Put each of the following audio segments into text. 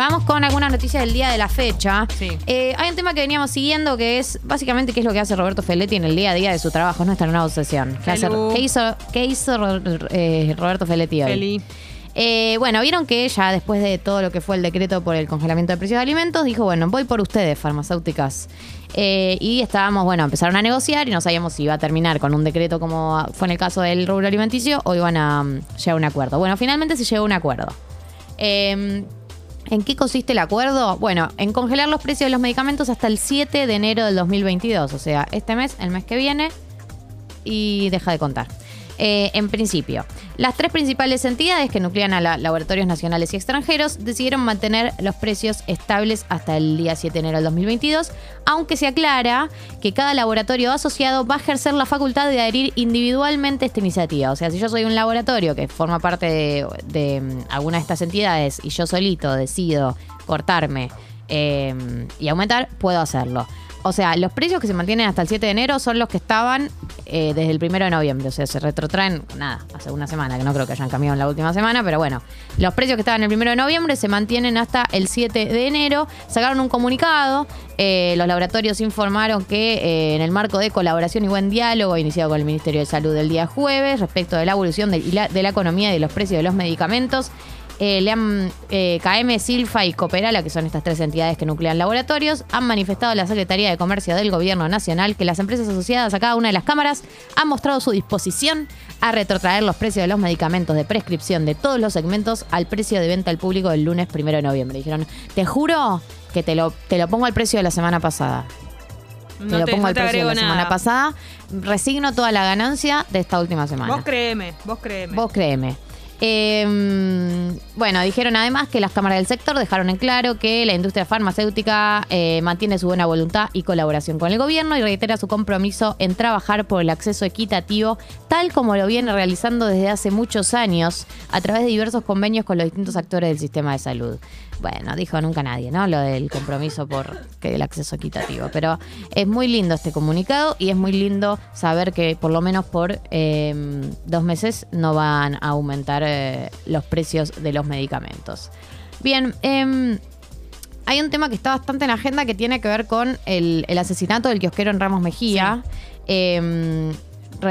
vamos con algunas noticias del día de la fecha. Sí. Eh, hay un tema que veníamos siguiendo que es básicamente qué es lo que hace Roberto Feletti en el día a día de su trabajo. No está en una obsesión. ¿Qué, hace- Felu. qué hizo, qué hizo eh, Roberto Feletti hoy? Feli. Eh, bueno, vieron que ya después de todo lo que fue el decreto por el congelamiento de precios de alimentos, dijo, bueno, voy por ustedes, farmacéuticas. Eh, y estábamos, bueno, empezaron a negociar y no sabíamos si iba a terminar con un decreto como fue en el caso del rubro alimenticio o iban a mm, llegar a un acuerdo. Bueno, finalmente se llegó a un acuerdo. Eh, ¿En qué consiste el acuerdo? Bueno, en congelar los precios de los medicamentos hasta el 7 de enero del 2022. O sea, este mes, el mes que viene, y deja de contar. Eh, en principio, las tres principales entidades que nuclean a la- laboratorios nacionales y extranjeros decidieron mantener los precios estables hasta el día 7 de enero del 2022, aunque se aclara que cada laboratorio asociado va a ejercer la facultad de adherir individualmente a esta iniciativa. O sea, si yo soy un laboratorio que forma parte de, mm, alguna de estas entidades y yo solito decido cortarme eh, y aumentar, puedo hacerlo. O sea, los precios que se mantienen hasta el 7 de enero son los que estaban eh, desde el 1 de noviembre. O sea, se retrotraen, nada, hace una semana, que no creo que hayan cambiado en la última semana, pero bueno, los precios que estaban el 1 de noviembre se mantienen hasta el 7 de enero. Sacaron un comunicado, eh, los laboratorios informaron que eh, en el marco de colaboración y buen diálogo iniciado con el Ministerio de Salud el día jueves respecto de la evolución de, de la economía y de los precios de los medicamentos, eh, le han, eh, KM, Silfa y Cooperala, que son estas tres entidades que nuclean laboratorios, han manifestado a la Secretaría de Comercio del Gobierno Nacional que las empresas asociadas a cada una de las cámaras han mostrado su disposición a retrotraer los precios de los medicamentos de prescripción de todos los segmentos al precio de venta al público del lunes primero de noviembre. Dijeron, te juro que te lo, te lo pongo al precio de la semana pasada. Te No lo te, pongo no al precio de la semana pasada. Resigno toda la ganancia de esta última semana. Vos créeme, vos créeme. Vos créeme. Eh, bueno, dijeron además que las cámaras del sector dejaron en claro que la industria farmacéutica eh, mantiene su buena voluntad y colaboración con el gobierno y reitera su compromiso en trabajar por el acceso equitativo, tal como lo viene realizando desde hace muchos años a través de diversos convenios con los distintos actores del sistema de salud. Bueno, dijo nunca nadie, ¿no? Lo del compromiso por que el acceso equitativo. Pero es muy lindo este comunicado y es muy lindo saber que por lo menos por eh, dos meses no van a aumentar eh, los precios de los medicamentos. Bien, em, hay un tema que está bastante en agenda que tiene que ver con el, el asesinato del kiosquero en Ramos Mejía. Em,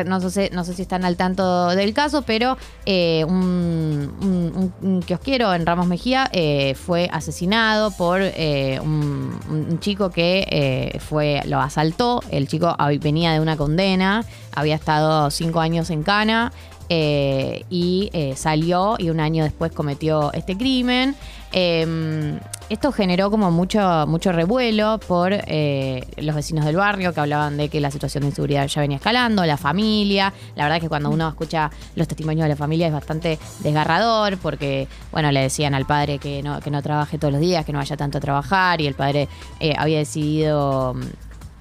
no, sé, no sé si están al tanto del caso, pero eh, un, un- kiosquero en Ramos Mejía eh, fue asesinado por eh, un, un chico que fue lo asaltó. El chico venía de una condena, había estado cinco años en cana eh, y eh, salió y un año después cometió este crimen. Eh, esto generó como mucho, mucho revuelo por eh, los vecinos del barrio que hablaban de que la situación de inseguridad ya venía escalando, la familia. La verdad es que cuando uno escucha los testimonios de la familia es bastante desgarrador porque, bueno, le decían al padre que no, que no trabaje todos los días, que no vaya tanto a trabajar y el padre había decidido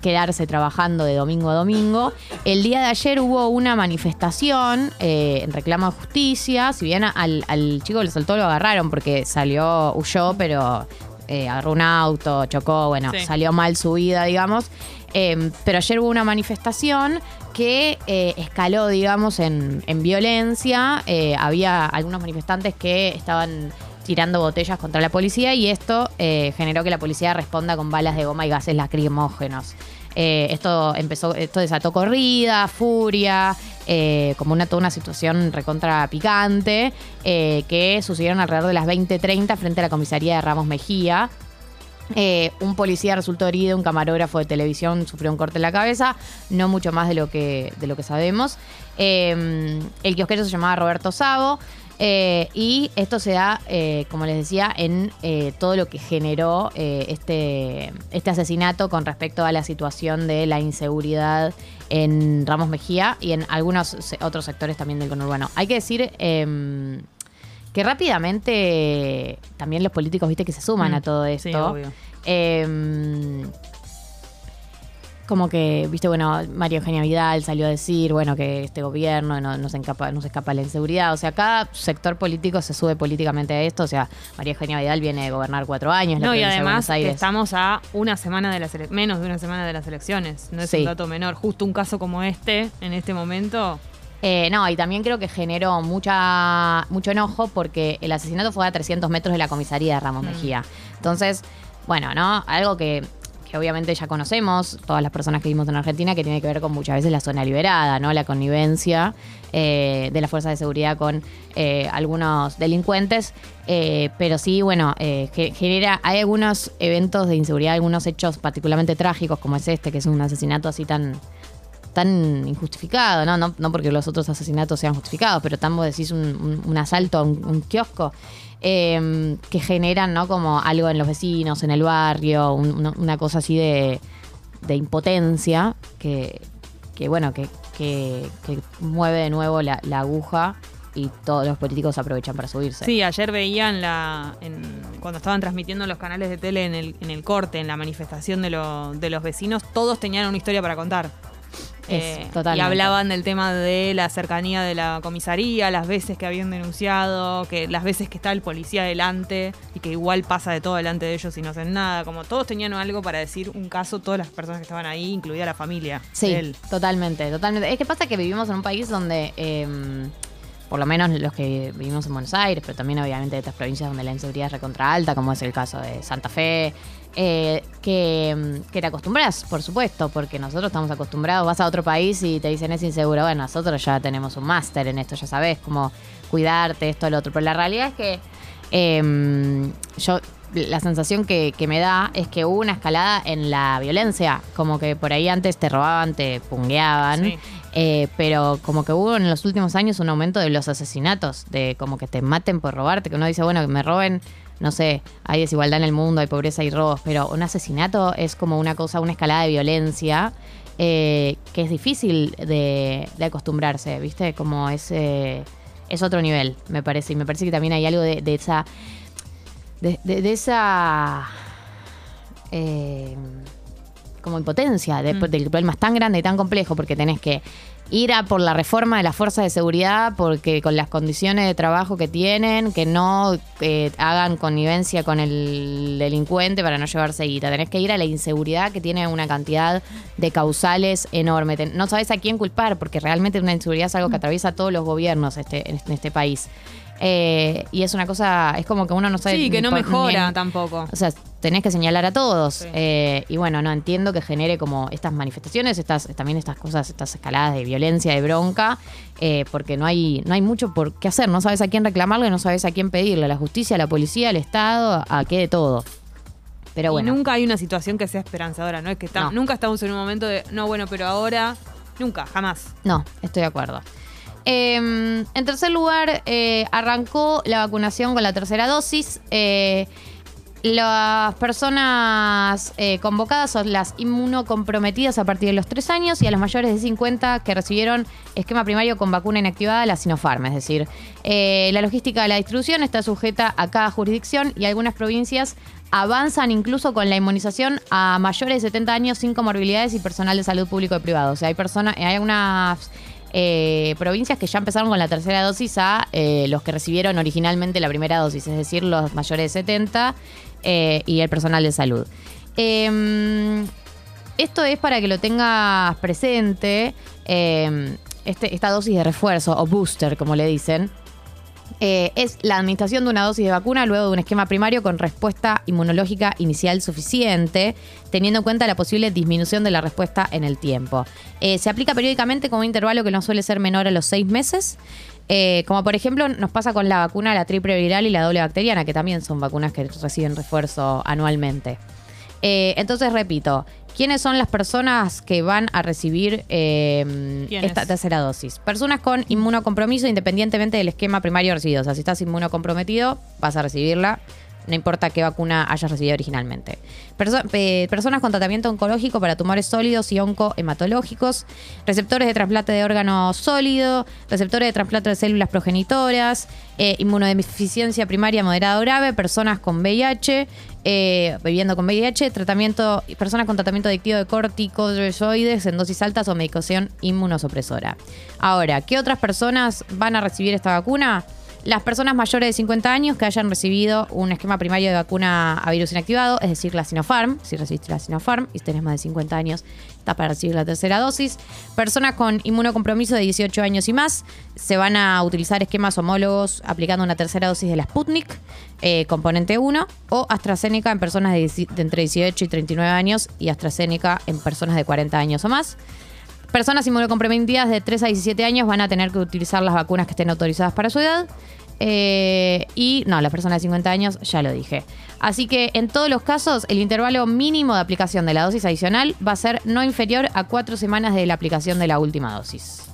quedarse trabajando de domingo a domingo. El día de ayer hubo una manifestación eh, en reclamo de justicia. Si bien al, al chico que le soltó lo agarraron porque salió, huyó, pero eh, agarró un auto, chocó, bueno, Sí. salió mal su vida, digamos. Eh, pero ayer hubo una manifestación que eh, escaló, digamos, en, en violencia. Eh, había algunos manifestantes que estaban tirando botellas contra la policía y esto eh, generó que la policía responda con balas de goma y gases lacrimógenos. Eh, esto empezó, esto desató corrida, furia, eh, como una toda una situación recontra picante, que sucedieron alrededor de las 20.30 frente a la comisaría de Ramos Mejía. Un policía resultó herido, un camarógrafo de televisión sufrió un corte en la cabeza, no mucho más de lo que, de lo que sabemos. El kiosquero se llamaba Roberto Savo. Eh, y esto se da, eh, como les decía, en eh, todo lo que generó este, este asesinato con respecto a la situación de la inseguridad en Ramos Mejía y en algunos otros sectores también del conurbano. Hay que decir em, que rápidamente también los políticos, viste, que se suman Mm, a todo sí, esto. obvio. Como que, viste, bueno, María Eugenia Vidal salió a decir, bueno, que este gobierno no, no se, escapa, no se escapa la inseguridad. O sea, cada sector político se sube políticamente a esto. O sea, María Eugenia Vidal viene de gobernar cuatro años. la No, y de además que Aires. estamos a una semana de las menos de una semana de las elecciones. No es Sí. un dato menor. Justo un caso como este, en este momento, Eh, no, y también creo que generó mucha, mucho enojo porque el asesinato fue a 300 metros de la comisaría de Ramos Mejía. Entonces, bueno, ¿no? Algo que, que obviamente ya conocemos, todas las personas que vivimos en Argentina, que tiene que ver con muchas veces la zona liberada, ¿no? La connivencia eh, de las fuerzas de seguridad con eh, algunos delincuentes. Eh, pero sí, bueno, eh, ge- genera, hay algunos eventos de inseguridad, algunos hechos particularmente trágicos, como es este, que es un asesinato así tan tan injustificado, ¿no? No, no porque los otros asesinatos sean justificados, pero tan vos decís un, asalto a un, kiosco eh, que generan, ¿no? Como algo en los vecinos, en el barrio, un- una, cosa así de, de impotencia que, que bueno, que, que- que mueve de nuevo la, la aguja y todos los políticos aprovechan para subirse. Sí, ayer veían la en- cuando estaban transmitiendo los canales de tele en el, en el corte, en la manifestación de, lo- de los vecinos, todos tenían una historia para contar. Eh, Es. Y hablaban del tema de la cercanía de la comisaría, las veces que habían denunciado, que las veces que está el policía delante y que igual pasa de todo delante de ellos y no hacen nada. Como todos tenían algo para decir un caso, todas las personas que estaban ahí, incluida la familia. Sí, de él. totalmente, totalmente. Es que pasa que vivimos en un país donde, eh, por lo menos los que vivimos en Buenos Aires, pero también obviamente de otras provincias donde la inseguridad es recontra alta, como es el caso de Santa Fe, eh, que, mm, que te acostumbras, por supuesto, porque nosotros estamos acostumbrados, vas a otro país y te dicen es inseguro. Bueno, nosotros ya tenemos un máster en esto, ya sabes cómo cuidarte, esto, lo otro. Pero la realidad es que eh, yo la sensación que, que me da es que hubo una escalada en la violencia, como que por ahí antes te robaban, te pungueaban, Sí. eh, pero como que hubo en los últimos años un aumento de los asesinatos, de como que te maten por robarte, que uno dice, bueno, que me roben, no sé, hay desigualdad en el mundo, hay pobreza y robos, pero un asesinato es como una cosa, una escalada de violencia eh, que es difícil de, de acostumbrarse, ¿viste? Como es, eh, es otro nivel, me parece, y me parece que también hay algo de, de esa... De, de- de esa... eh, como impotencia de- Mm. del problema es tan grande y tan complejo porque tenés que ir a por la reforma de las fuerzas de seguridad porque con las condiciones de trabajo que tienen, que no eh, hagan connivencia con el delincuente para no llevarse guita. Tenés que ir a la inseguridad que tiene una cantidad de causales enorme. Ten- no sabes a quién culpar porque realmente una inseguridad es algo que atraviesa a todos los gobiernos este, en, este, en este país. Eh, y es una cosa, es como que uno no sabe... Sí, que no mejora tampoco. o sea, tenés que señalar a todos. Sí. Eh, y bueno, no entiendo que genere como estas manifestaciones, estas, también estas cosas, estas escaladas de violencia, de bronca, eh, porque no hay, no hay mucho por qué hacer. No sabes a quién reclamarle, no sabes a quién pedirle, a la justicia, a la policía, al Estado, a qué de todo. Pero bueno. Y nunca hay una situación que sea esperanzadora, ¿no? Es que está- No. nunca estamos en un momento de, no, bueno, pero ahora, nunca, jamás. No, estoy de acuerdo. Eh, en tercer lugar, eh, arrancó la vacunación con la tercera dosis. Eh, las personas eh, convocadas son las inmunocomprometidas a partir de los 3 años y a las mayores de 50 que recibieron esquema primario con vacuna inactivada, la Sinopharm. Es decir, la logística de la distribución está sujeta a cada jurisdicción y algunas provincias avanzan incluso con la inmunización a mayores de 70 años sin comorbilidades y personal de salud público y privado. O sea, hay personas, hay algunas eh, provincias que ya empezaron con la tercera dosis a eh, los que recibieron originalmente la primera dosis, es decir, los mayores de 70 eh, y el personal de salud. Eh, esto es para que lo tengas presente, eh, este- esta dosis de refuerzo o booster, como le dicen. Eh, es la administración de una dosis de vacuna luego de un esquema primario con respuesta inmunológica inicial suficiente, teniendo en cuenta la posible disminución de la respuesta en el tiempo. Eh, se aplica periódicamente con un intervalo que no suele ser menor a los seis meses. eh, como por ejemplo nos pasa con la vacuna, la triple viral y la doble bacteriana, que también son vacunas que reciben refuerzo anualmente. Eh, entonces, repito, ¿quiénes son las personas que van a recibir eh, esta tercera dosis? Personas con inmunocompromiso independientemente del esquema primario recibido. O sea, si estás inmunocomprometido, vas a recibirla. No importa qué vacuna hayas recibido originalmente. Perso- personas con tratamiento oncológico para tumores sólidos y oncohematológicos. Receptores de trasplante de órgano sólido. Receptores de trasplante de células progenitoras. eh, inmunodeficiencia primaria moderada o grave. Personas con VIH. eh, viviendo con VIH. Tratamiento, personas con tratamiento adictivo de corticoides en dosis altas o medicación inmunosupresora. Ahora, ¿qué otras personas van a recibir esta vacuna? Las personas mayores de 50 años que hayan recibido un esquema primario de vacuna a virus inactivado, es decir, la Sinopharm, si recibiste la Sinopharm y tenés más de 50 años, está para recibir la tercera dosis. Personas con inmunocompromiso de 18 años y más, se van a utilizar esquemas homólogos aplicando una tercera dosis de la Sputnik, eh, componente 1, o AstraZeneca en personas de, de entre 18 y 39 años y AstraZeneca en personas de 40 años o más. Personas inmunocomprometidas de 3 a 17 años van a tener que utilizar las vacunas que estén autorizadas para su edad. Eh, y no, las personas de 50 años ya lo dije. Así que en todos los casos, el intervalo mínimo de aplicación de la dosis adicional va a ser no inferior a 4 semanas de la aplicación de la última dosis.